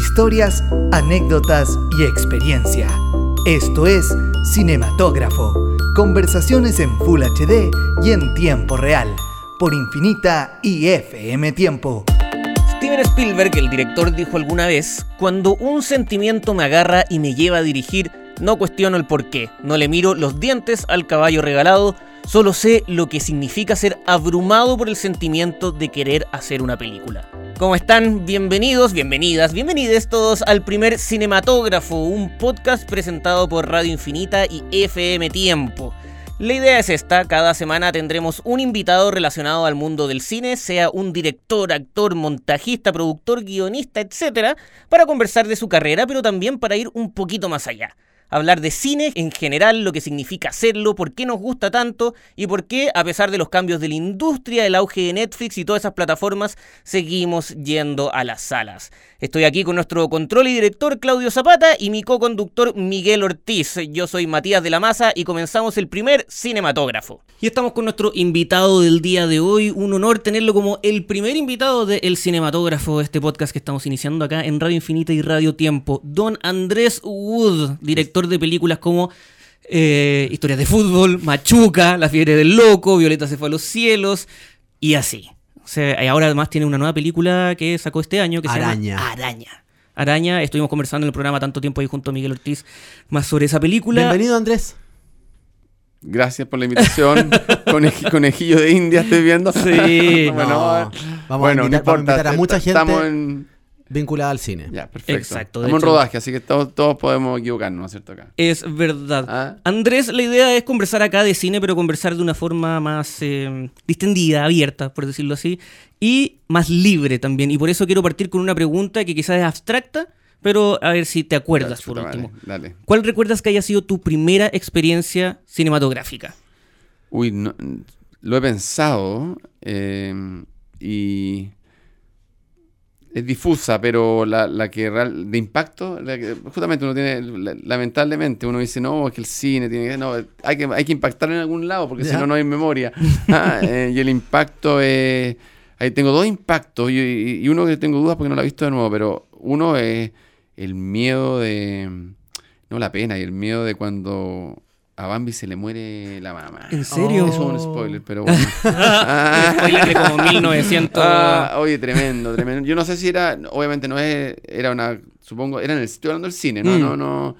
Historias, anécdotas y experiencia. Esto es Cinematógrafo. Conversaciones en Full HD y en tiempo real. Por Infinita y FM Tiempo. Steven Spielberg, el director, dijo alguna vez, cuando un sentimiento me agarra y me lleva a dirigir, no cuestiono el por qué, no le miro los dientes al caballo regalado, solo sé lo que significa ser abrumado por el sentimiento de querer hacer una película. ¿Cómo están? Bienvenidos, bienvenidas, bienvenides todos al primer Cinematógrafo, un podcast presentado por Radio Infinita y FM Tiempo. La idea es esta, cada semana tendremos un invitado relacionado al mundo del cine, sea un director, actor, montajista, productor, guionista, etc., para conversar de su carrera, pero también para ir un poquito más allá hablar de cine en general, lo que significa hacerlo, por qué nos gusta tanto y por qué, a pesar de los cambios de la industria, el auge de Netflix y todas esas plataformas, seguimos yendo a las salas. Estoy aquí con nuestro control y director Claudio Zapata y mi co-conductor Miguel Ortiz. Yo soy Matías de la Maza y comenzamos el primer cinematógrafo. Y estamos con nuestro invitado del día de hoy. Un honor tenerlo como el primer invitado del cinematógrafo, este podcast que estamos iniciando acá en Radio Infinita y Radio Tiempo. Don Andrés Wood, director de películas como eh, Historias de Fútbol, Machuca, La Fiebre del Loco, Violeta se fue a los cielos y así. O sea, y ahora además tiene una nueva película que sacó este año que Araña. se llama Araña. Araña, estuvimos conversando en el programa tanto tiempo ahí junto a Miguel Ortiz más sobre esa película. Bienvenido Andrés. Gracias por la invitación. conejillo de India, estoy viendo. Sí. bueno, No, vamos, a invitar, vamos a invitar a mucha gente Estamos en. Vinculada al cine. Ya, perfecto. Exacto, Estamos en rodaje, así que todos, todos podemos equivocarnos, ¿no es cierto? Acá. Es verdad. Ah. Andrés, la idea es conversar acá de cine, pero conversar de una forma más eh, distendida, abierta, por decirlo así, y más libre también. Y por eso quiero partir con una pregunta que quizás es abstracta, pero a ver si te acuerdas por último. madre, Dale. ¿Cuál recuerdas que haya sido tu primera experiencia cinematográfica? Uy, no- lo he pensado eh, y es difusa, pero la, la que real, de impacto, la que- justamente uno tiene, la- lamentablemente uno dice, no, es que el cine tiene que, no, hay que, hay que impactar en algún lado, porque si no, no hay memoria. Ah, eh, y el impacto es, ahí tengo dos impactos y, y- y uno que tengo dudas porque no lo he visto de nuevo, pero uno es el miedo de, no la pena, y el miedo de cuando... A Bambi se le muere la mamá. ¿En serio? Eso es un spoiler, pero bueno. Spoiler de como 1900. Ah, oye, tremendo, tremendo. Yo no sé si era, obviamente no es, era una, supongo, era en el, estoy hablando del cine, no, Mm. no, no.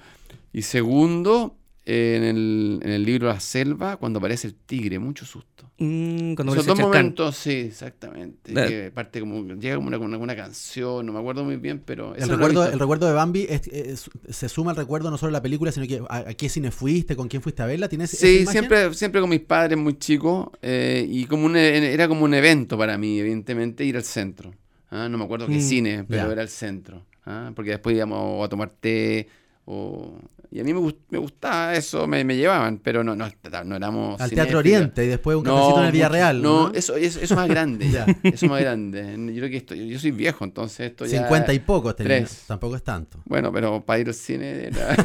Y segundo, en el, en el libro La Selva, cuando aparece el tigre, mucho susto. Mm, cuando Esos dos momentos, sí, exactamente. Que parte como, llega como una, con alguna canción, no me acuerdo muy bien, pero... El recuerdo, el recuerdo de Bambi es- es- se suma al recuerdo no solo de la película, sino que a, a qué cine fuiste, con quién fuiste a verla. ¿Tienes Sí, siempre, siempre con mis padres muy chicos eh, y como un, e- era como un evento para mí, evidentemente, ir al centro. Ah, No me acuerdo qué Mm, cine, pero era el centro. ah, Porque después íbamos a tomar té o... Y a mí me, me gustaba eso, me, me llevaban, pero no, no, no éramos... Al cinéfilos. Teatro Oriente y después un cafecito en el Villarreal. No, ¿no? Eso, eso, eso más grande. Ya. Eso más grande. Yo creo que esto, yo soy viejo, entonces esto ya... 50 y pocos tenías. tres. Tampoco es tanto. Bueno, pero para ir al cine era-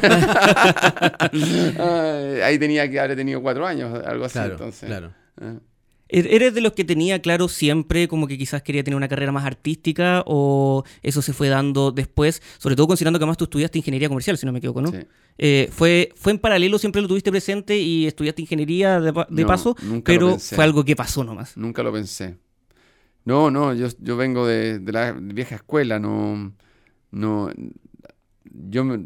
Ay, ahí tenía que haber tenido cuatro años, algo así. Claro, entonces. claro. Ah. ¿Er- ¿Eres de los que tenía claro siempre como que quizás quería tener una carrera más artística o eso se fue dando después? Sobre todo considerando que además tú estudiaste ingeniería comercial, si no me equivoco, ¿no? Sí. Eh, fue, ¿Fue en paralelo, siempre lo tuviste presente y estudiaste ingeniería de, pa- de No, paso? nunca lo Pero pensé. fue algo que pasó nomás. Nunca lo pensé. No, no, yo, yo vengo de, de la vieja escuela, no, no, yo, me-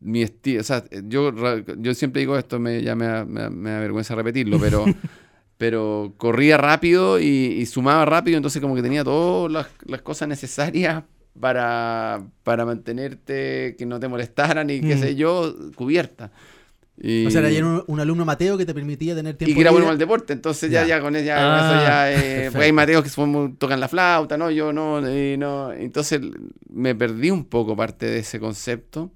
mi estilo, o sea, yo, yo siempre digo esto, me, ya me, me me da vergüenza repetirlo, pero, pero corría rápido y, y sumaba rápido, entonces como que tenía todas las, las cosas necesarias para, para mantenerte, que no te molestaran y qué Mm. sé yo, cubierta. Y- O sea, era un, un alumno Mateo que te permitía tener tiempo y que era bueno al deporte, entonces ya, Ya. ya con, ya, Ah, con eso ya, eh, porque hay Mateos que son tocan la flauta, ¿no? Yo no, y no, entonces me perdí un poco parte de ese concepto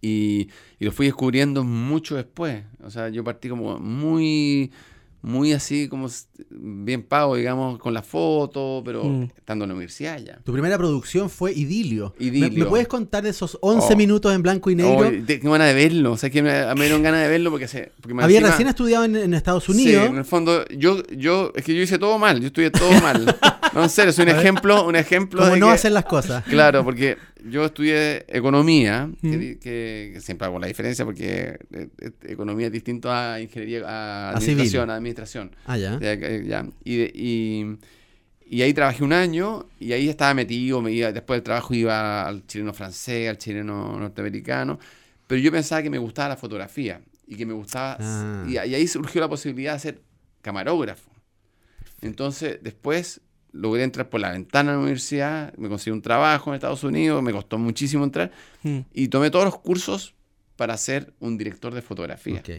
y, y lo fui descubriendo mucho después, o sea, yo partí como muy, muy así, como bien pago, digamos, con la foto, pero Mm. estando en la universidad ya. Tu primera producción fue Idilio. ¿Me- Idilio. ¿Me, puedes contar de esos 11 Oh. minutos en blanco y negro? Oh, tengo ganas de verlo, o sea, que me, me dieron ganas de verlo porque, se, porque más Había encima- recién estudiado en, en Estados Sí, Unidos. en el fondo, yo, yo, es que yo hice todo mal, yo estudié todo mal. No, en serio, soy un ejemplo, un ejemplo Como de no que- hacer las cosas. Claro, porque yo estudié economía, que, Mm. di- que- que siempre hago la diferencia porque eh, eh, economía es distinto a ingeniería, a A civil. administración, a administración. Ah, ya. Ya, ya. Y, y, y ahí trabajé un año y ahí estaba metido, me iba, después del trabajo iba al chileno francés, al chileno norteamericano, pero yo pensaba que me gustaba la fotografía y que me gustaba, Ah. y, y ahí surgió la posibilidad de ser camarógrafo. Entonces, después logré entrar por la ventana de la universidad, me conseguí un trabajo en Estados Unidos, me costó muchísimo entrar Mm. y tomé todos los cursos para ser un director de fotografía. Ok.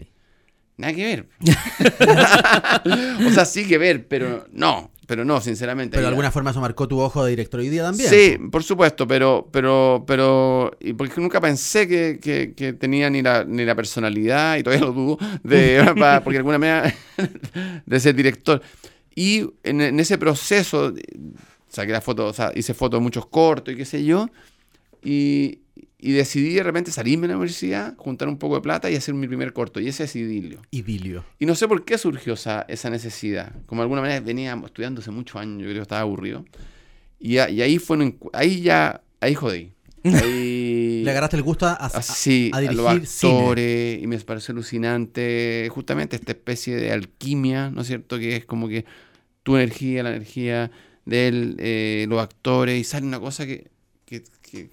Nada que ver. o sea, sí que ver, pero no, pero no, sinceramente. Pero de alguna forma eso marcó tu ojo de director hoy día también. Sí, por supuesto, pero, pero, pero, y porque nunca pensé que, que- que tenía ni la, ni la personalidad, y todavía lo dudo, de, porque de alguna manera, de ser director. Y en, en ese proceso, saqué la foto, o sea, hice fotos de muchos cortos y qué sé yo, y, y decidí de repente salirme de la universidad, juntar un poco de plata y hacer mi primer corto, y ese es Idilio. Idilio. Y no sé por qué surgió esa, esa necesidad. Como de alguna manera venía estudiando hace muchos años, yo creo que estaba aburrido. Y, a- y ahí fue un ahí ya, ahí jodí. Ahí, Le agarraste el gusto a, a- así, a a, dirigir los cine. actores, y me pareció alucinante justamente esta especie de alquimia, ¿no es cierto? Que es como que tu energía, la energía de él, eh, los actores, y sale una cosa que, que, que-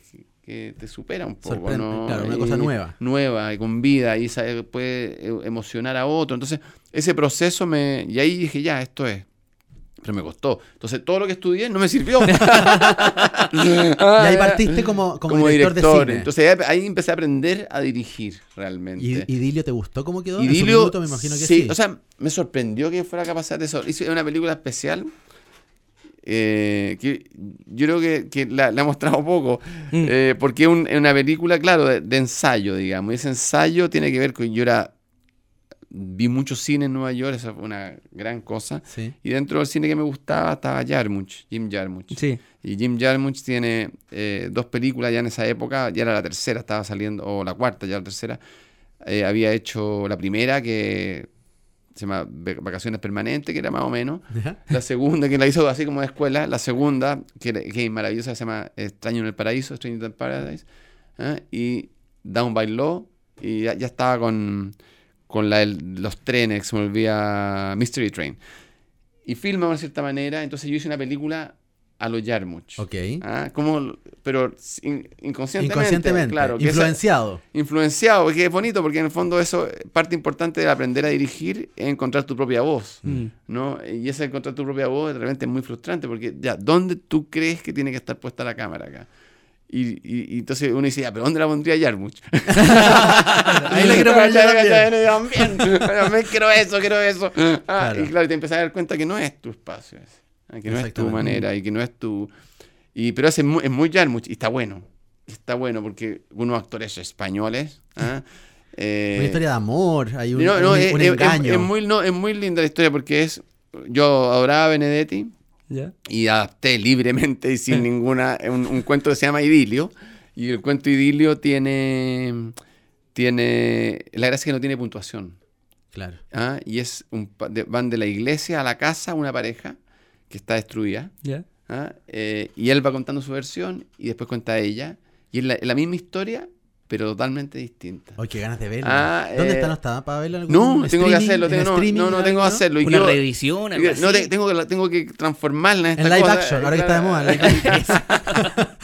te supera un poco, Sorprende, ¿no? claro, una Y- cosa nueva. nueva y con vida y sabe- puede e- emocionar a otro. Entonces, ese proceso me... Y ahí dije, ya, esto es. Pero me costó. Entonces, todo lo que estudié no me sirvió. Y ahí partiste como, como, director, de cine. Entonces, ahí, ahí empecé a aprender a dirigir realmente. ¿Y Idilio te gustó cómo quedó? En su Idilio, minuto me imagino que sí, sí. o sea, me sorprendió que fuera capaz de eso. Hice una película especial eh, que yo creo que, que la, la he mostrado poco, Mm. eh, porque es un- es una película, claro, de, de ensayo, digamos. Y ese ensayo tiene que ver con, yo era, vi mucho cine en Nueva York, esa fue una gran cosa. Sí. Y dentro del cine que me gustaba estaba Jarmusch, Jim Jarmusch. Sí. Y Jim Jarmusch tiene eh, dos películas ya en esa época, ya era la tercera, estaba saliendo, o la cuarta, ya la tercera. Eh, había hecho la primera que se llama Vac- Vacaciones Permanentes, que era más o menos. ¿Ya? La segunda, que la hizo así como de escuela. La segunda, que es maravillosa, se llama Extraño en el Paraíso, Stranger in Paradise. ¿eh? Y Down by Law. Y ya, ya estaba con, con la, los trenes, se me olvida Mystery Train. Y filma de una cierta manera. Entonces yo hice una película a lo Jarmusch. Ok. Ah, como, pero in- inconscientemente. Inconscientemente. Claro, que esa- influenciado. influenciado, porque es bonito, porque en el fondo eso, parte importante de aprender a dirigir es encontrar tu propia voz, Mm. ¿no? Y ese encontrar tu propia voz de repente es muy frustrante, porque ya, ¿dónde tú crees que tiene que estar puesta la cámara acá? Y, y- y entonces uno dice, ya, ¿pero dónde la pondría Yarmuch? Ahí la quiero yo también. también. Quiero eso, quiero eso. Ah, Claro. Y claro, te empiezas a dar cuenta que no es tu espacio ese, ah, que no es tu manera y que no es tu... Y, pero ese es muy, es muy Yarmuch y está bueno. Está bueno porque unos actores españoles... ¿ah? Eh, Una historia de amor, hay un, no, no, un- es, un es- engaño. es muy, no, es muy linda la historia porque es... Yo adoraba a Benedetti Y adapté libremente y sin ninguna un, un cuento que se llama Idilio y el cuento Idilio tiene tiene la gracia es que no tiene puntuación Claro. ¿ah? y es un, van de la iglesia a la casa una pareja que está destruida ¿Ya? ¿ah? Eh, y él va contando su versión y después cuenta ella y es la, es la misma historia pero totalmente distinta Ay, qué ganas de verlo. Ah, ¿Dónde eh, está? ¿No está para verlo? no tengo que hacerlo ¿En tengo, no, no, no tengo que hacerlo Una yo- revisión, algo no, así. te- tengo, que, tengo que transformarla en esta En live cosa, action, ahora que está de moda. live.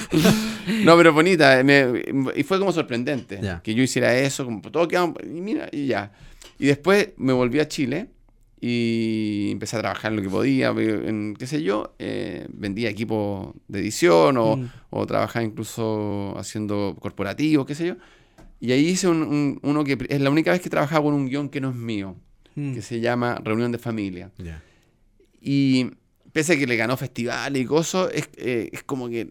No, pero bonita. me- y fue como sorprendente Ya. que yo hiciera eso. Como todo quedaba- y mira, y ya. Y después me volví a Chile y empecé a trabajar en lo que podía, en qué sé yo. eh, vendía equipos de edición o, Mm. o trabajaba incluso haciendo corporativos, qué sé yo. Y ahí hice un- un- uno que es la única vez que he trabajado con un guion que no es mío, Mm. que se llama Reunión de Familia. Ya. Y pese a que le ganó festivales y cosas, es, eh, es como que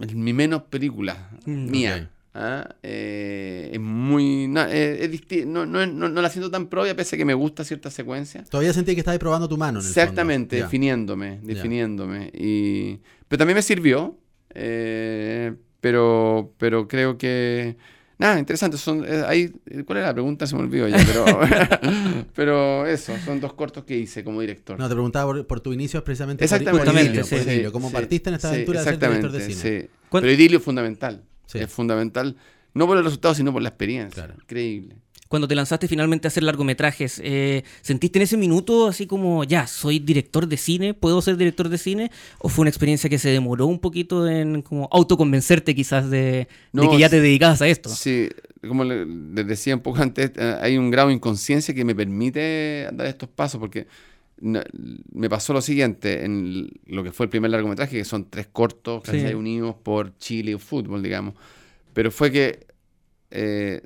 es mi menos película Mm, mía. ¿Ah? Eh, es muy. eh, es no, no, no, no la siento tan propia, pese a que me gusta cierta secuencia. Todavía sentí que estabas probando tu mano. En el Exactamente, fondo. Definiéndome, definiéndome. Y, pero también me sirvió, eh, pero, pero creo que... Nada, interesante. Son, eh, ahí, ¿Cuál era la pregunta? Se me olvidó ya, pero, pero eso, son dos cortos que hice como director. No, te preguntaba por, por tu inicio precisamente Exactamente, por, por Idilio, sí, por sí, Idilio. ¿Cómo Sí, partiste en esta sí, aventura de ser director de cine? sí. ¿Cuán- Pero Idilio es fundamental. Sí. Es fundamental, no por el resultado, sino por la experiencia. Claro. Increíble. Cuando te lanzaste finalmente a hacer largometrajes, eh, ¿sentiste en ese minuto así como, ya, soy director de cine, puedo ser director de cine? ¿O fue una experiencia que se demoró un poquito en como autoconvencerte quizás de, de que ya te dedicabas a esto? Sí, como le- les decía un poco antes, eh, hay un grado de inconsciencia que me permite dar estos pasos, porque no- me pasó lo siguiente, en lo que fue el primer largometraje, que son tres cortos, Sí. unidos por Chile y fútbol, digamos. Pero fue que eh,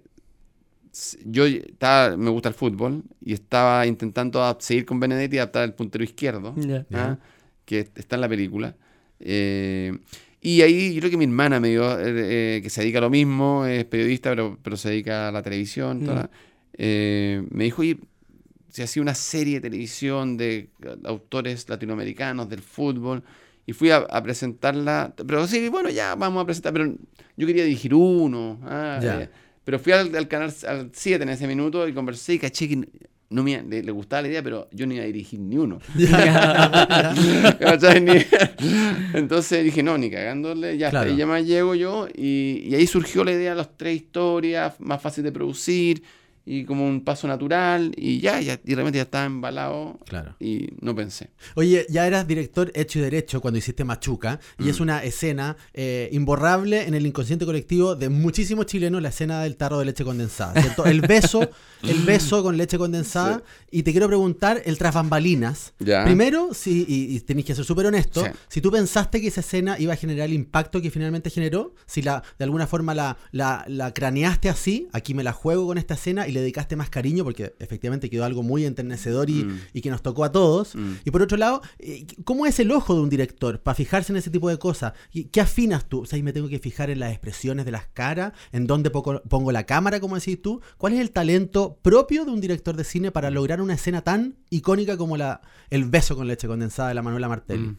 yo estaba, me gusta el fútbol y estaba intentando seguir con Benedetti y adaptar el puntero izquierdo. Ya. ¿ah? que está en la película. Eh, y ahí yo creo que mi hermana me dio, eh, eh, que se dedica a lo mismo, es periodista, pero, pero se dedica a la televisión, Mm. toda, eh, me dijo, oye, se hacía una serie de televisión de autores latinoamericanos del fútbol. Y fui a, a presentarla, pero sí, bueno, ya vamos a presentar, pero yo quería dirigir uno. ah, eh, pero fui al, al canal al 7 en ese minuto y conversé y caché que no me, le, le gustaba la idea, pero yo no iba a dirigir ni uno. Entonces dije, no, ni cagándole, ya Claro. hasta ahí ya más llego yo. Y, y ahí surgió la idea de las tres historias, más fácil de producir y como un paso natural. Y ya, ya y realmente ya estaba embalado Claro. y no pensé. Oye, ya eras director hecho y derecho cuando hiciste Machuca, y Mm. es una escena eh, imborrable en el inconsciente colectivo de muchísimos chilenos, la escena del tarro de leche condensada. ¿cierto? El beso, el beso con leche condensada. Y te quiero preguntar, el tras bambalinas. Ya. Primero, si, y, y tenéis que ser súper honesto, Sí. si tú pensaste que esa escena iba a generar el impacto que finalmente generó, si la de alguna forma la, la, la craneaste así, aquí me la juego con esta escena y le dedicaste más cariño, porque efectivamente quedó algo muy enternecedor y, Mm. y que nos tocó a todos. Mm. Y por otro lado, eh, ¿cómo es el ojo de un director para fijarse en ese tipo de cosas? ¿Y ¿Qué afinas tú? O sea, ahí me tengo que fijar en las expresiones de las caras, en dónde pongo la cámara, como decís tú. ¿Cuál es el talento propio de un director de cine para lograr una escena tan icónica como la el beso con leche condensada de la Manuela Martelli? Mm.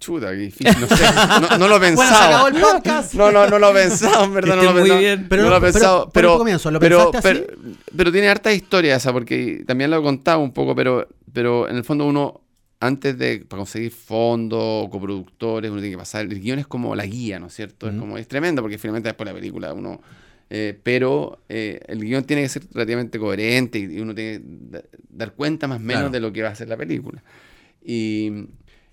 Chuta, qué difícil, no sé. No, no lo he Bueno, se pensado. acabó el podcast. No, no, no lo he pensado, en verdad, no lo he muy pensado. bien. Pero no lo he pero pensado, pero, ¿lo pero, así? tiene harta historia esa, porque también lo he contado un poco, pero, pero en el fondo uno, antes de para conseguir fondos coproductores, uno tiene que pasar, el guion es como la guía, ¿no es cierto? Es como, es tremendo, porque finalmente después la película uno... eh, pero eh, el guion tiene que ser relativamente coherente y, y uno tiene que da- dar cuenta más o menos Claro. de lo que va a ser la película. Y,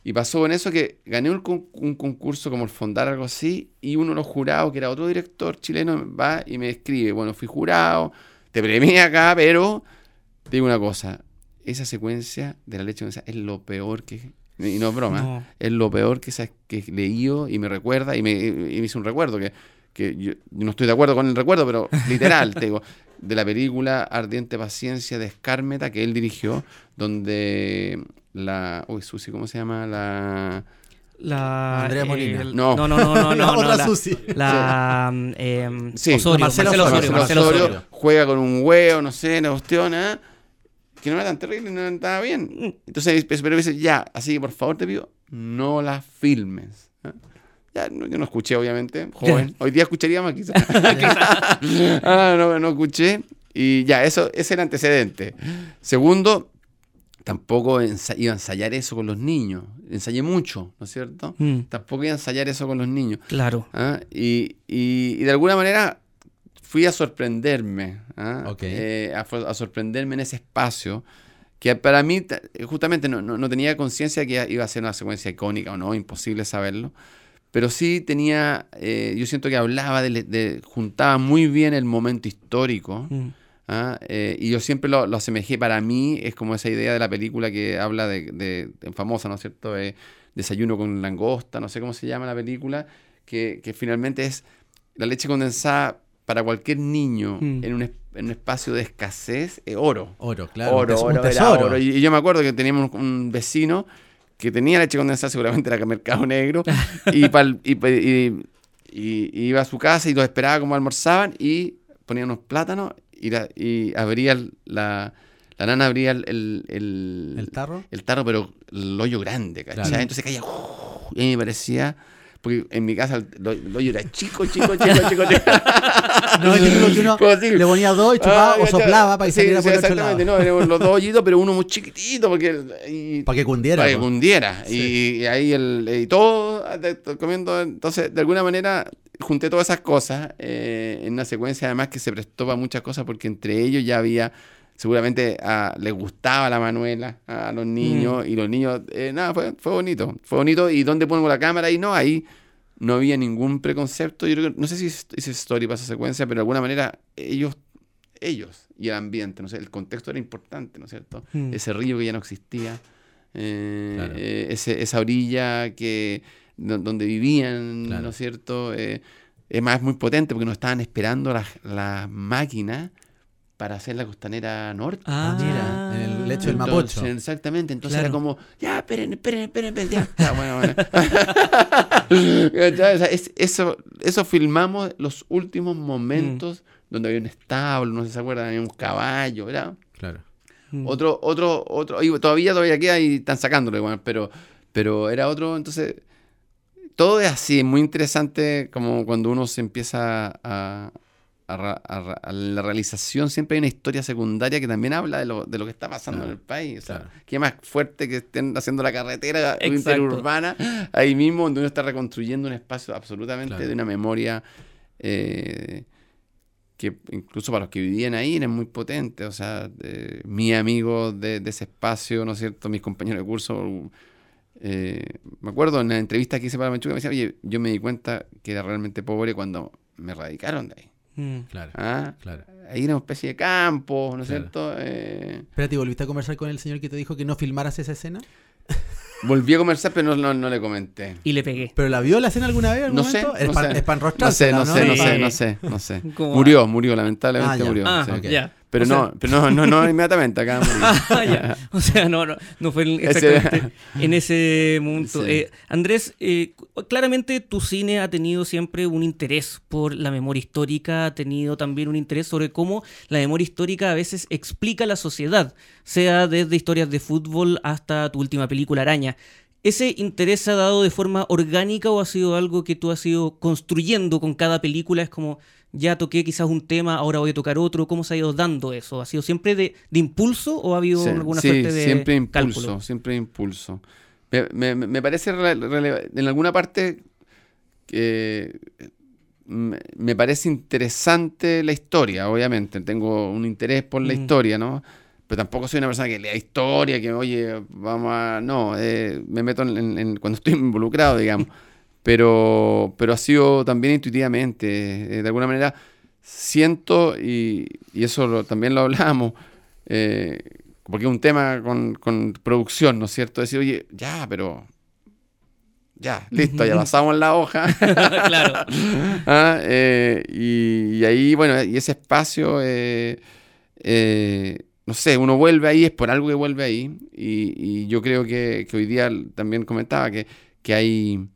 y pasó en eso que gané un, con- un concurso como el Fondar, algo así, y uno de los jurados, que era otro director chileno, va y me escribe, bueno, fui jurado, te premié acá, pero te digo una cosa, esa secuencia de la leche condensada es lo peor que... Y no es broma, No. es lo peor que, que y me recuerda, y me, y me hizo un recuerdo, que, que yo, yo no estoy de acuerdo con el recuerdo, pero literal, te digo, de la película Ardiente Paciencia de Escármeta, que él dirigió, donde la... Uy, Susi, ¿cómo se llama? La... La, Andrea Molina. el- No. no, no, no, no, La no, otra la, Susi. la, mm, em, Sí, Osorio, Marcelo Marcelo, Osorio, Osorio, Marcelo Marcelo Osorio Osorio. juega con un huevo, no sé, la cuestión, ¿ah? que no era tan terrible, no estaba bien. Entonces, pero dice, ya, así que por favor te pido, no la filmes. ¿ah? Ya, no- yo no escuché, obviamente, joven. Hoy día escucharía más, quizás. ah, no, no escuché. Y ya, eso, ese era antecedente. Segundo, tampoco iba a ensayar eso con los niños. Ensayé mucho, ¿no es cierto? Mm, Tampoco iba a ensayar eso con los niños. claro. ¿ah? Y, y- y de alguna manera fui a sorprenderme, ¿ah? Ok. Eh, a, sorprenderme en ese espacio, que para mí ta- justamente no, no- no tenía conciencia que iba a ser una secuencia icónica o no, imposible saberlo, pero sí tenía, eh, yo siento que hablaba, de, de- juntaba muy bien el momento histórico. Mm. ¿Ah? Eh, y yo siempre lo, lo asemejé para mí, es como esa idea de la película que habla de, de- de- famosa, ¿no es cierto? De Desayuno con langosta, no sé cómo se llama la película, que, que finalmente es la leche condensada para cualquier niño Mm. en, un, en un espacio de escasez, es oro. Oro, claro. oro, oro, era oro. Y, y yo me acuerdo que teníamos un vecino que tenía leche condensada, seguramente era mercado negro, y, pal- y, pa- y- y- y iba a su casa y los esperaba como almorzaban y ponía unos plátanos y, la- y abría la, la nana abría el, el, el- ¿El tarro? el tarro, pero el hoyo grande, ¿cachai? Claro. Entonces caía, ¡uh! y me parecía, porque en mi casa el, lo- el hoyo era chico, chico, chico, chico, chico. No, es típico que uno le ponía dos y chupaba Ah, o soplaba para que Sí, saliera sí, por el otro exactamente, lado. no, eran los dos hoyitos, pero uno muy chiquitito, porque... y- Para que cundiera. para que po. cundiera. Y, y ahí el, y todo comiendo. Entonces, de alguna manera, junté todas esas cosas eh, en una secuencia, además que se prestó para muchas cosas, porque entre ellos ya había. Seguramente a- les gustaba la Manuela a los niños y los niños, eh, nada, fue, fue bonito, fue bonito. ¿Y dónde pongo la cámara? Y no, ahí no había ningún preconcepto. Yo creo que- no sé si hice story para esa secuencia, pero de alguna manera ellos, ellos y el ambiente, no sé, el contexto era importante, ¿no es cierto? Mm. Ese río que ya no existía, eh, Claro. eh, ese- esa orilla que do- donde vivían, Claro. ¿no es cierto? Eh, es más, es muy potente porque nos estaban esperando las las máquinas para hacer la costanera norte. Ah, mira, en el lecho del Mapocho. Exactamente, entonces Claro. era como, ya, esperen, esperen, esperen, esperen, ya, ya, bueno, bueno. ¿Cachai? O sea, es- eso, eso filmamos los últimos momentos donde había un establo, no sé si se acuerdan, había un caballo, ¿verdad? Claro. Mm. Otro, otro, otro, y todavía, todavía queda y están sacándolo igual, pero, pero era otro, entonces, todo es así, es muy interesante como cuando uno se empieza a, a a a la realización, siempre hay una historia secundaria que también habla de lo, de lo que está pasando Claro, en el país, o sea, claro. qué más fuerte que estén haciendo la carretera Exacto. interurbana, ahí mismo donde uno está reconstruyendo un espacio absolutamente Claro. de una memoria eh, que incluso para los que vivían ahí era muy potente. O sea, eh, mi amigo de, de ese espacio, ¿no es cierto? Mis compañeros de curso. eh, me acuerdo en la entrevista que hice para Machuca, me decía, oye, yo me di cuenta que era realmente pobre cuando me radicaron de ahí. Mm. Claro. ¿Ah? Claro. Ahí era una especie de campo, ¿no es Claro. cierto? Eh, Espérate, ¿y ¿volviste a conversar con el señor que te dijo que no filmaras esa escena? volví a conversar, pero no, no, no le comenté. Y le pegué. ¿Pero la vio la escena alguna vez? en algún No sé, momento? No para sé. No sé, no sé, no sé, no sé, no sé. ¿Cómo? Murió, murió, lamentablemente Ah, ya. murió. Ah, sí. Pero, O sea- no, pero no, no, no inmediatamente, acá. Ah. O sea, no, no, no fue en- Ese- exactamente en ese momento. Sí. Eh, Andrés, eh, claramente tu cine ha tenido siempre un interés por la memoria histórica, ha tenido también un interés sobre cómo la memoria histórica a veces explica la sociedad, sea desde historias de fútbol hasta tu última película Araña. ¿Ese interés se ha dado de forma orgánica o ha sido algo que tú has ido construyendo con cada película? Es como, ya toqué quizás un tema, ahora voy a tocar otro. ¿Cómo se ha ido dando eso? ¿Ha sido siempre de, de impulso o ha habido Sí, alguna sí, suerte de siempre impulso, cálculo? siempre impulso. Me, me- me parece en alguna parte que me, me parece interesante la historia, obviamente. Tengo un interés por la Mm. historia, ¿no? Pero tampoco soy una persona que lea historia, que oye, vamos a. No, eh, me meto en, en- en- cuando estoy involucrado, digamos. Pero, pero ha sido también intuitivamente. eh, de alguna manera siento, y, y eso lo- también lo hablamos, eh, porque es un tema con, con producción, ¿no es cierto? Decir, oye, ya, pero. Ya, listo, ya pasamos la hoja. claro. Ah, eh, y, y ahí, bueno, y ese espacio, no sé, uno vuelve ahí, es por algo que vuelve ahí. Y, y yo creo que, que hoy día también comentaba que, que hay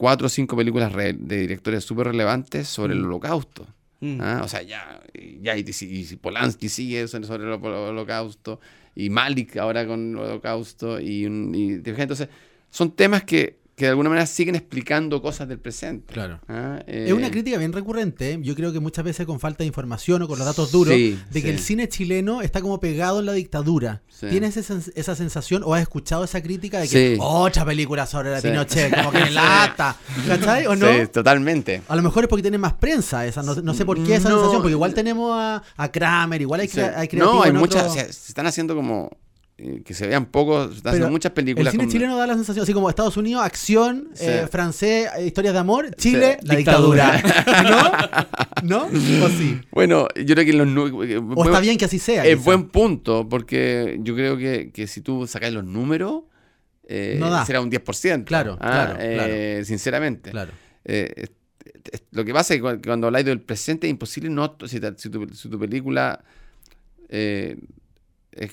cuatro o cinco películas de directores súper relevantes sobre el Mm. holocausto. Mm. Ah, O sea, ya, ya y, y Polanski sigue sobre sobre el holo- holocausto, y Malik ahora con el holocausto, y, y entonces son temas que, que de alguna manera siguen explicando cosas del presente. Claro. Ah, Es una eh, crítica bien recurrente, ¿eh? yo creo que muchas veces con falta de información o con los datos duros, Sí, de que sí. el cine chileno está como pegado en la dictadura. Sí. ¿Tienes esa, esa sensación o has escuchado esa crítica de que Sí. otra película sobre la Sí. Pinochet, como que lata, ¿cachai? ¿O no? Sí, totalmente. A lo mejor es porque tiene más prensa esa, no, no sé por qué esa No. sensación, porque igual tenemos a, a Kramer, igual hay, Sí. crea- hay creativos no, hay muchas, otro- o sea, se están haciendo como que se vean poco, se están haciendo muchas El películas. cine con- chileno da la sensación, así como Estados Unidos, acción, Sí. eh, francés, eh, historias de amor, Chile, Sí. la dictadura. ¿No? ¿No? ¿O sí? Bueno, yo creo que los eh, ¿O está bien que así sea? Es quizá? buen punto, porque yo creo que, que si tú sacas los números, eh, No da. será un 10%. Claro, ah, claro, eh, Sinceramente. Claro. Eh, lo que pasa es que cu- cuando habláis del presente es imposible no. Si, tu, si tu película. eh, es-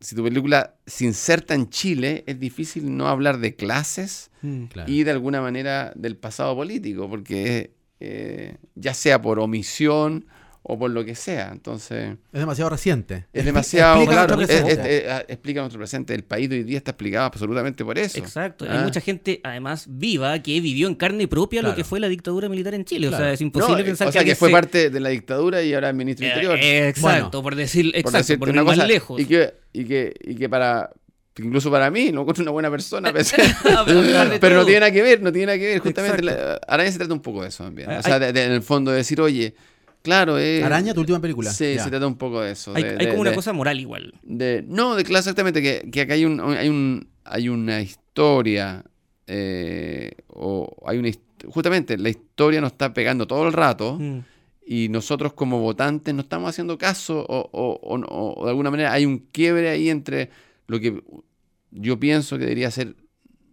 si tu película se inserta en Chile, es difícil no hablar de clases Mm. claro. y de alguna manera del pasado político, porque eh, ya sea por omisión o por lo que sea. Entonces, Es demasiado reciente. es demasiado Explica claro. nuestro es- es- es- explica nuestro presente. El país de hoy día está explicado absolutamente por eso. Exacto. Ah. Hay mucha gente, además, viva, que vivió en carne propia Claro. lo que fue la dictadura militar en Chile. O Claro. sea, es imposible No, pensar o sea, que, que, fue se- parte de la dictadura y ahora es ministro Eh, interior. exacto, Bueno, por decir, por exacto, decirte por una ir más cosa. lejos. Y que, y que, y que para. Incluso para mí, lo encuentro una buena persona. pese- A pesar de pero no tiene nada que ver, no tiene nada que ver. Justamente, la, Araña se trata un poco de eso también. Ah, O sea, de- de- en el fondo de decir, oye, claro, eh, Araña, tu última película. Sí, Ya. se trata un poco de eso. Hay, de- hay de- como una de- cosa moral igual. de- no, de claro, exactamente, que, que acá hay, un, hay, un, hay una historia, eh, o hay una justamente la historia nos está pegando todo el rato Mm. y nosotros como votantes no estamos haciendo caso o- o- o de alguna manera hay un quiebre ahí entre lo que yo pienso que debería ser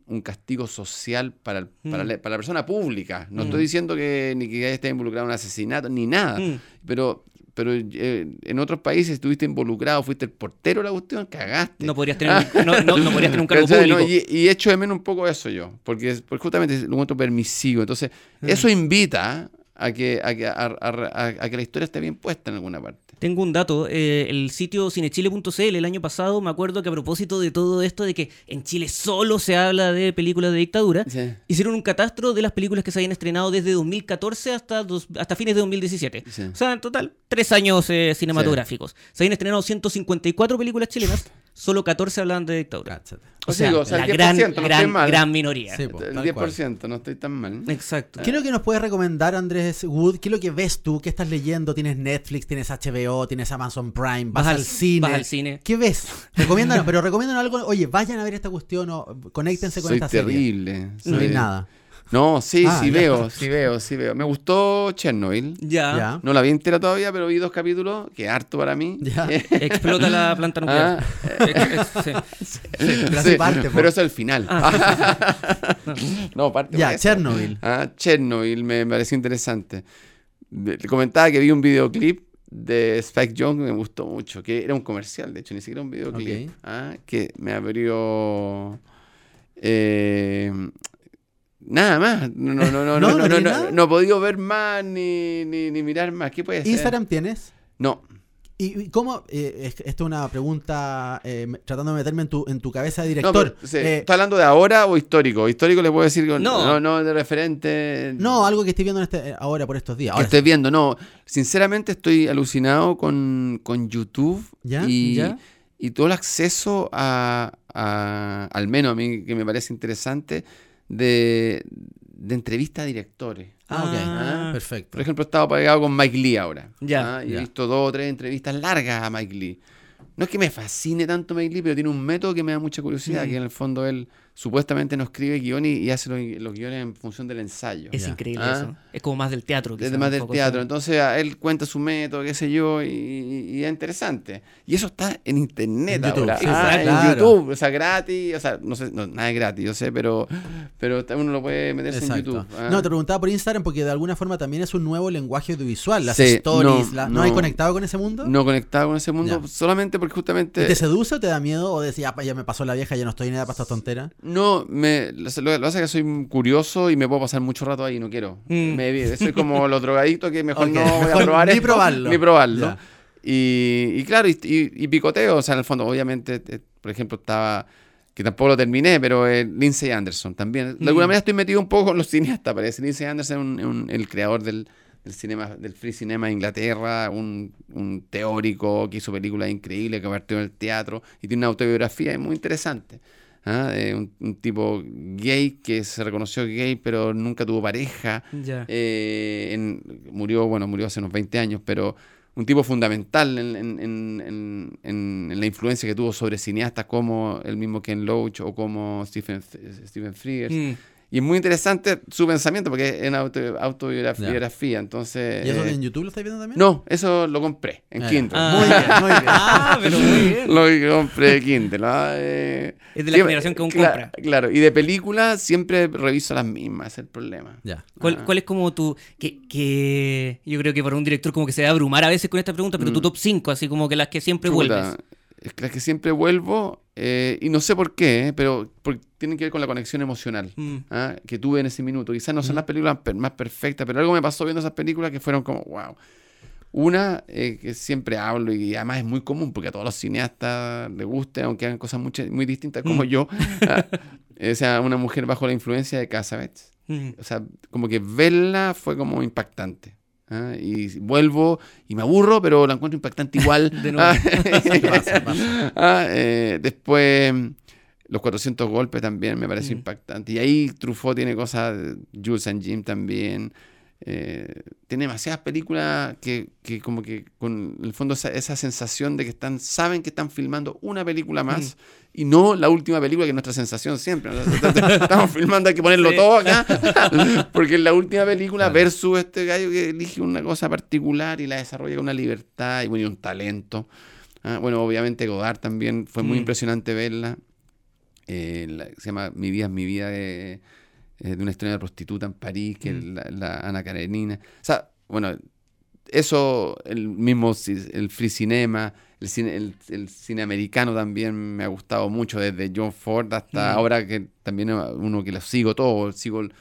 un castigo social para, el- para, Mm. la, para la persona pública. No Mm. estoy diciendo que ni que esté involucrado en un asesinato ni nada, Mm. pero pero eh, en otros países estuviste involucrado, fuiste el portero de la cuestión, cagaste. No podrías tener, un- no, no- no podrías tener un cargo público. No, y, y echo de menos un poco eso yo, porque, porque justamente lo encuentro permisivo. Entonces, eso invita a que, a, que, a- a- que la historia esté bien puesta en alguna parte. Tengo un dato, eh, el sitio cinechile.cl el año pasado, me acuerdo que a propósito de todo esto de que en Chile solo se habla de películas de dictadura, Sí. hicieron un catastro de las películas que se habían estrenado desde 2014 hasta, dos- hasta fines de 2017. Sí. O sea, en total, tres años eh, cinematográficos. Se habían estrenado 154 películas chilenas, solo 14 hablan de dictadura. Cáchate. O O sea, sea, digo, o sea, la el 10%, gran, no estoy gran, mal. gran minoría. Sí, po, El tal 10%, no estoy tan mal. Exacto. ¿Qué es lo que nos puedes recomendar, Andrés Wood? ¿Qué es lo que ves tú? ¿Qué estás leyendo? ¿Tienes Netflix? ¿Tienes HBO? ¿Tienes Amazon Prime? ¿Vas, Vas al, cine? vas al cine. ¿Qué ves? Recomiéndanos, pero recomiéndanos algo. Oye, vayan a ver esta cuestión o conéctense con Soy esta serie. terrible. No soy- hay nada. No, sí, Ah, sí ya. veo, sí veo, sí veo. Me gustó Chernobyl. Ya. Ya. No la vi entera todavía, pero vi dos capítulos, que harto para mí. Ya. Explota la planta nuclear. Ah, Ex- ex- sí. Pero así sí, parte, po. pero eso es el final. no, parte Ya. Chernobyl. Ah, Chernobyl me pareció interesante. Le comentaba que vi un videoclip de Spike Jones que me gustó mucho, que era un comercial, de hecho, ni siquiera un videoclip. Ok. Ah, que me abrió. eh, nada más. No, no, no, no, ¿No? no, ¿No no, no, no, no he podido ver más ni, ni, ni mirar más. ¿Qué puede ser? ¿Instagram tienes? No. ¿Y y cómo? eh, es- esto es una pregunta eh, tratando de meterme en tu, en tu cabeza de No, director. pero, sí, Eh, ¿Está hablando de ahora o histórico? Histórico le puedo decir con- No. no, no de referente. no, algo que estoy viendo en este, eh, ahora por estos días. que Ahora, estoy viendo, no. Sinceramente estoy alucinado con, con YouTube ¿Ya? y, ¿Ya? y todo el acceso a, a- al menos a mí que me parece interesante, de, de entrevistas a directores. Ah, ok. Ah. Perfecto. Por ejemplo, he estado pegado con Mike Lee ahora. Ya, ¿ah? y ya. he visto dos o tres entrevistas largas a Mike Lee. No es que me fascine tanto Mike Lee, pero tiene un método que me da mucha curiosidad, Mm. que en el fondo él supuestamente no escribe guion y, y hace los, los guiones en función del ensayo. Es Ya. increíble Ah. eso. Es como más del teatro. Quizá, más un del teatro. Entonces a él cuenta su método, qué sé yo, y, y- y es interesante. Y eso está en internet En YouTube, sí, Ah, en. YouTube, o sea, gratis. O sea, no sé, no, nada es gratis, yo sé, pero, pero uno lo puede meterse en. YouTube. ah. No, te preguntaba por Instagram porque de alguna forma también es un nuevo lenguaje audiovisual. Las Sí, stories. no, la- ¿no, no. hay conectado con ese mundo? No conectado con ese mundo, Ya. solamente porque ¿Y justamente... ¿Te seduce o te da miedo? ¿O decís, "Ah, pa, ya me pasó la vieja, ya no estoy ni nada para estas tonteras? No, me, lo, lo que pasa es que soy curioso y me puedo pasar mucho rato ahí, no quiero. Mm. Me- soy como los drogadictos que mejor no voy a mejor probar ni esto, probarlo. Ni probarlo. Y, y claro, y, y- y picoteo, o sea, en el fondo, obviamente, eh, por ejemplo, estaba, que tampoco lo terminé, pero eh, Lindsay Anderson también. De alguna Mm. manera estoy metido un poco con los cineastas, parece. Lindsay Anderson es un- un- el creador del, del cinema, del free cinema de Inglaterra, un, un teórico que hizo películas increíbles, que partió en el teatro y tiene una autobiografía muy interesante. ¿Ah? Eh, un, un tipo gay que se reconoció gay, pero nunca tuvo pareja. Eh, en- murió, bueno, murió hace unos 20 años, pero un tipo fundamental en, en- en- en- en- en la influencia que tuvo sobre cineastas como el mismo Ken Loach o como Stephen, Stephen Frears. Mm. Y es muy interesante su pensamiento porque es una auto- autobiografía, entonces... ¿Y eso eh, en YouTube lo estás viendo también? no, eso lo compré en Ah, Kindle. Ah. Muy bien, muy bien. Ah, pero muy bien. Lo que compré en Kindle. ¿no? Eh, Es de la sí, generación que aún cla- compra. Claro, y de películas siempre reviso las mismas, es el problema. Ya. ¿Cuál, Ah. cuál es como tu... Que, que yo creo que para un director como que se debe abrumar a veces con esta pregunta, pero tu Mm. top 5, así como que las que siempre Chuta, vuelves. Es que siempre vuelvo, eh, y no sé por qué, eh, pero porque tienen que ver con la conexión emocional Mm. ¿ah? que tuve en ese minuto. Quizás no son las películas más perfectas, pero algo me pasó viendo esas películas que fueron como, wow. Una eh, que siempre hablo y además es muy común porque a todos los cineastas les guste, aunque hagan cosas muy distintas como Mm. yo. ah, o sea, una mujer bajo la influencia de Casabets. Mm. O sea, como que verla fue como impactante. ¿Ah? Y vuelvo y me aburro, pero la encuentro impactante igual. De nuevo. Ah, pasa, pasa. ah, eh, después, los 400 golpes también me pareció Mm. impactante. Y ahí Truffaut tiene cosas, Jules and Jim también. eh, tiene demasiadas películas que, que como que con en el fondo esa, esa sensación de que están saben que están filmando una película más y no la última película que es nuestra sensación siempre estamos filmando hay que ponerlo Sí. todo acá porque es la última película versus este gallo que elige una cosa particular y la desarrolla con una libertad y, bueno, y un talento. Ah, bueno obviamente Godard también fue muy Mm. impresionante verla. Eh, la- se llama Mi vida es mi vida de, eh, de una de prostituta en París, que es Mm. la, la Ana Karenina. O sea, bueno, eso, el mismo, el free cinema, el cine, el, el cine americano también me ha gustado mucho, desde John Ford hasta Mm. ahora que también uno que lo sigo todo, sigo el-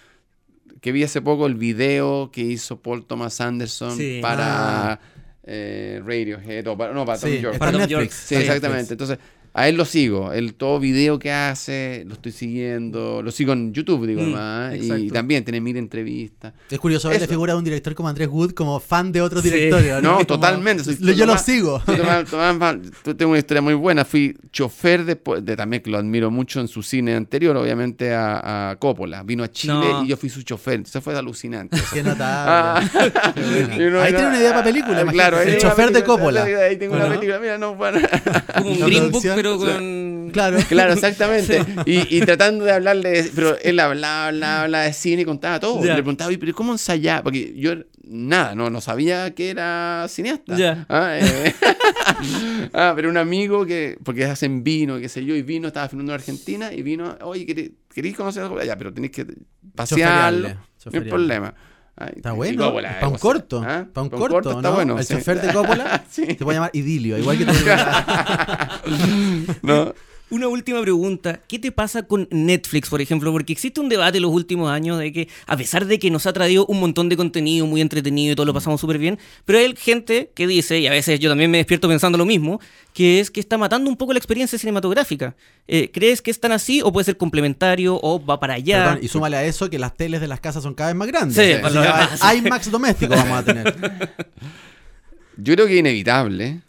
que vi hace poco el video que hizo Paul Thomas Anderson Sí. para Ah. eh, Radiohead, o para, no, para Tom Sí, York. está en Para Netflix. Tom Sí, exactamente. Entonces, a él lo sigo. El todo video que hace, lo estoy siguiendo. Lo sigo en YouTube, digo Mm, más. Y también tiene mil entrevistas. Es curioso ver la figura de un director como Andrés Wood como fan de otros Sí. directores. No, Como- totalmente. Soy- yo lo sigo. Tengo una historia muy buena. Fui chofer después de también que lo admiro mucho en su cine anterior, obviamente a, a Coppola. Vino a Chile No. y yo fui su chofer. Entonces fue alucinante. eso. Qué notable. Ah. Ahí era- tiene una idea para película. Ah. Claro, el chofer de Coppola. Ahí tengo una ¿O no? película. Mira, no. Como un Green Book, pero con. Claro. Claro, exactamente. Y, y tratando de hablarle, de- pero él hablaba, hablaba, hablaba de cine y contaba todo. Le preguntaba, "Oye, pero ¿cómo ensayaba? Porque yo nada, no, no sabía que era cineasta. Ya. Ah, eh, ah, pero un amigo que, porque hacen vino, qué sé yo, y vino, estaba filmando en Argentina y vino, oye, ¿querés, queréis conocer algo? Ya, pero tenéis que pasearlo, no hay problema. Ah, Está bueno. Coppola, Para un o sea, corto. ¿ah? Para un Pa' corto, está ¿no? bueno. El sí. chofer de Coppola Sí. se puede llamar Idilio. Igual que tú. No, Una última pregunta. ¿Qué te pasa con Netflix, por ejemplo? Porque existe un debate en los últimos años de que, a pesar de que nos ha traído un montón de contenido muy entretenido y todo lo pasamos súper bien, pero hay gente que dice, y a veces yo también me despierto pensando lo mismo, que es que está matando un poco la experiencia cinematográfica. Eh, ¿Crees que es tan así o puede ser complementario o va para allá? Perdón, y súmale a eso que las teles de las casas son cada vez más grandes. Sí, demás. IMAX doméstico vamos a tener. Yo creo que es inevitable,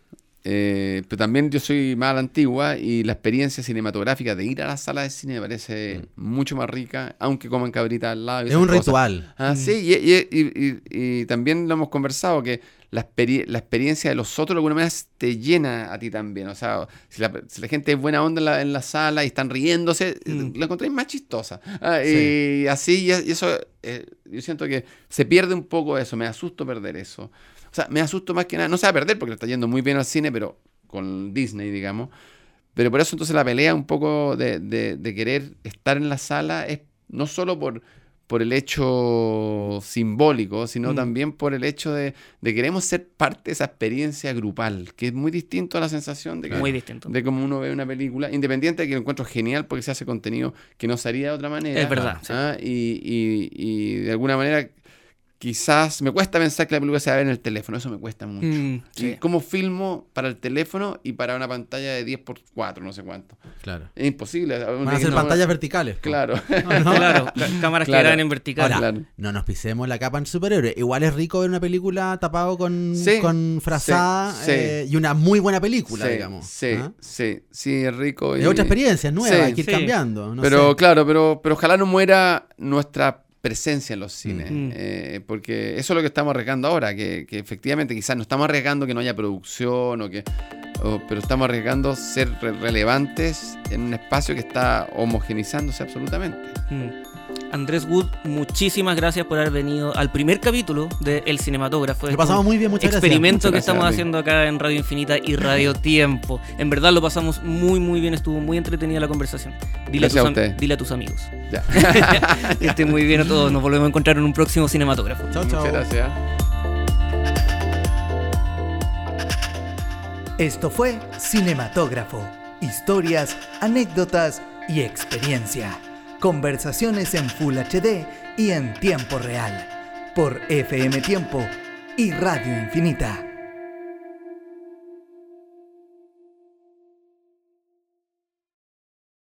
eh, pero también yo soy más a la antigua y la experiencia cinematográfica de ir a la sala de cine me parece mucho más rica, aunque coman cabrita al lado. y Es un cosas. ritual. Ah, sí, y, y- y- y- y también lo hemos conversado, que la, experi- la experiencia de los otros de alguna manera te llena a ti también. O sea, si la, si la gente es buena onda en la, en la sala y están riéndose, Mm. la encontráis más chistosa. Ah, Y así, y, y eso, eh, yo siento que se pierde un poco eso, me asusto perder eso. Sea, me asusto más que nada, no se va a perder porque le está yendo muy bien al cine, pero con Disney, digamos. Pero por eso entonces la pelea un poco de, de- de querer estar en la sala es no solo por, por el hecho simbólico, sino Mm. también por el hecho de, de queremos ser parte de esa experiencia grupal, que es muy distinto a la sensación de que Muy distinto. de cómo uno ve una película, independiente de que lo encuentro genial porque se hace contenido que no se haría de otra manera. Es verdad, sí. Ah, y, y- y de alguna manera, quizás me cuesta pensar que la película se va a ver en el teléfono, eso me cuesta mucho. Mm, Y sí. cómo filmo para el teléfono y para una pantalla de 10 por 4 no sé cuánto. Claro. Es imposible. Van a ser pantallas verticales. Claro. ¿No? Claro, cámaras Claro. que eran en vertical. Ahora, Claro. no nos pisemos la capa en superhéroe. Igual es rico ver una película tapado con, Sí, con frazada sí, sí. eh, y una muy buena película, sí, digamos. Sí, ¿ah? sí, sí, es rico. Es y- otra experiencia, es nueva, Sí. hay que ir Sí. cambiando. no pero sé. claro, pero, pero ojalá no muera nuestra presencia en los cines, Mm. eh, porque eso es lo que estamos arriesgando ahora, que, que efectivamente quizás no estamos arriesgando que no haya producción, o que, o- pero estamos arriesgando ser re- relevantes en un espacio que está homogenizándose absolutamente. Mm. Andrés Wood, muchísimas gracias por haber venido al primer capítulo de El Cinematógrafo. Lo pasamos muy bien, muchas gracias. experimento que gracias, estamos haciendo acá en Radio Infinita y Radio Tiempo. En verdad lo pasamos muy muy bien, estuvo muy entretenida la conversación. Dile, a, a tus, usted. dile a tus amigos. Ya. que estén muy bien a todos, nos volvemos a encontrar en un próximo cinematógrafo. Chao, chao. Muchas gracias. Esto fue Cinematógrafo. Historias, anécdotas y experiencia. Conversaciones en Full HD y en tiempo real. Por FM Tiempo y Radio Infinita.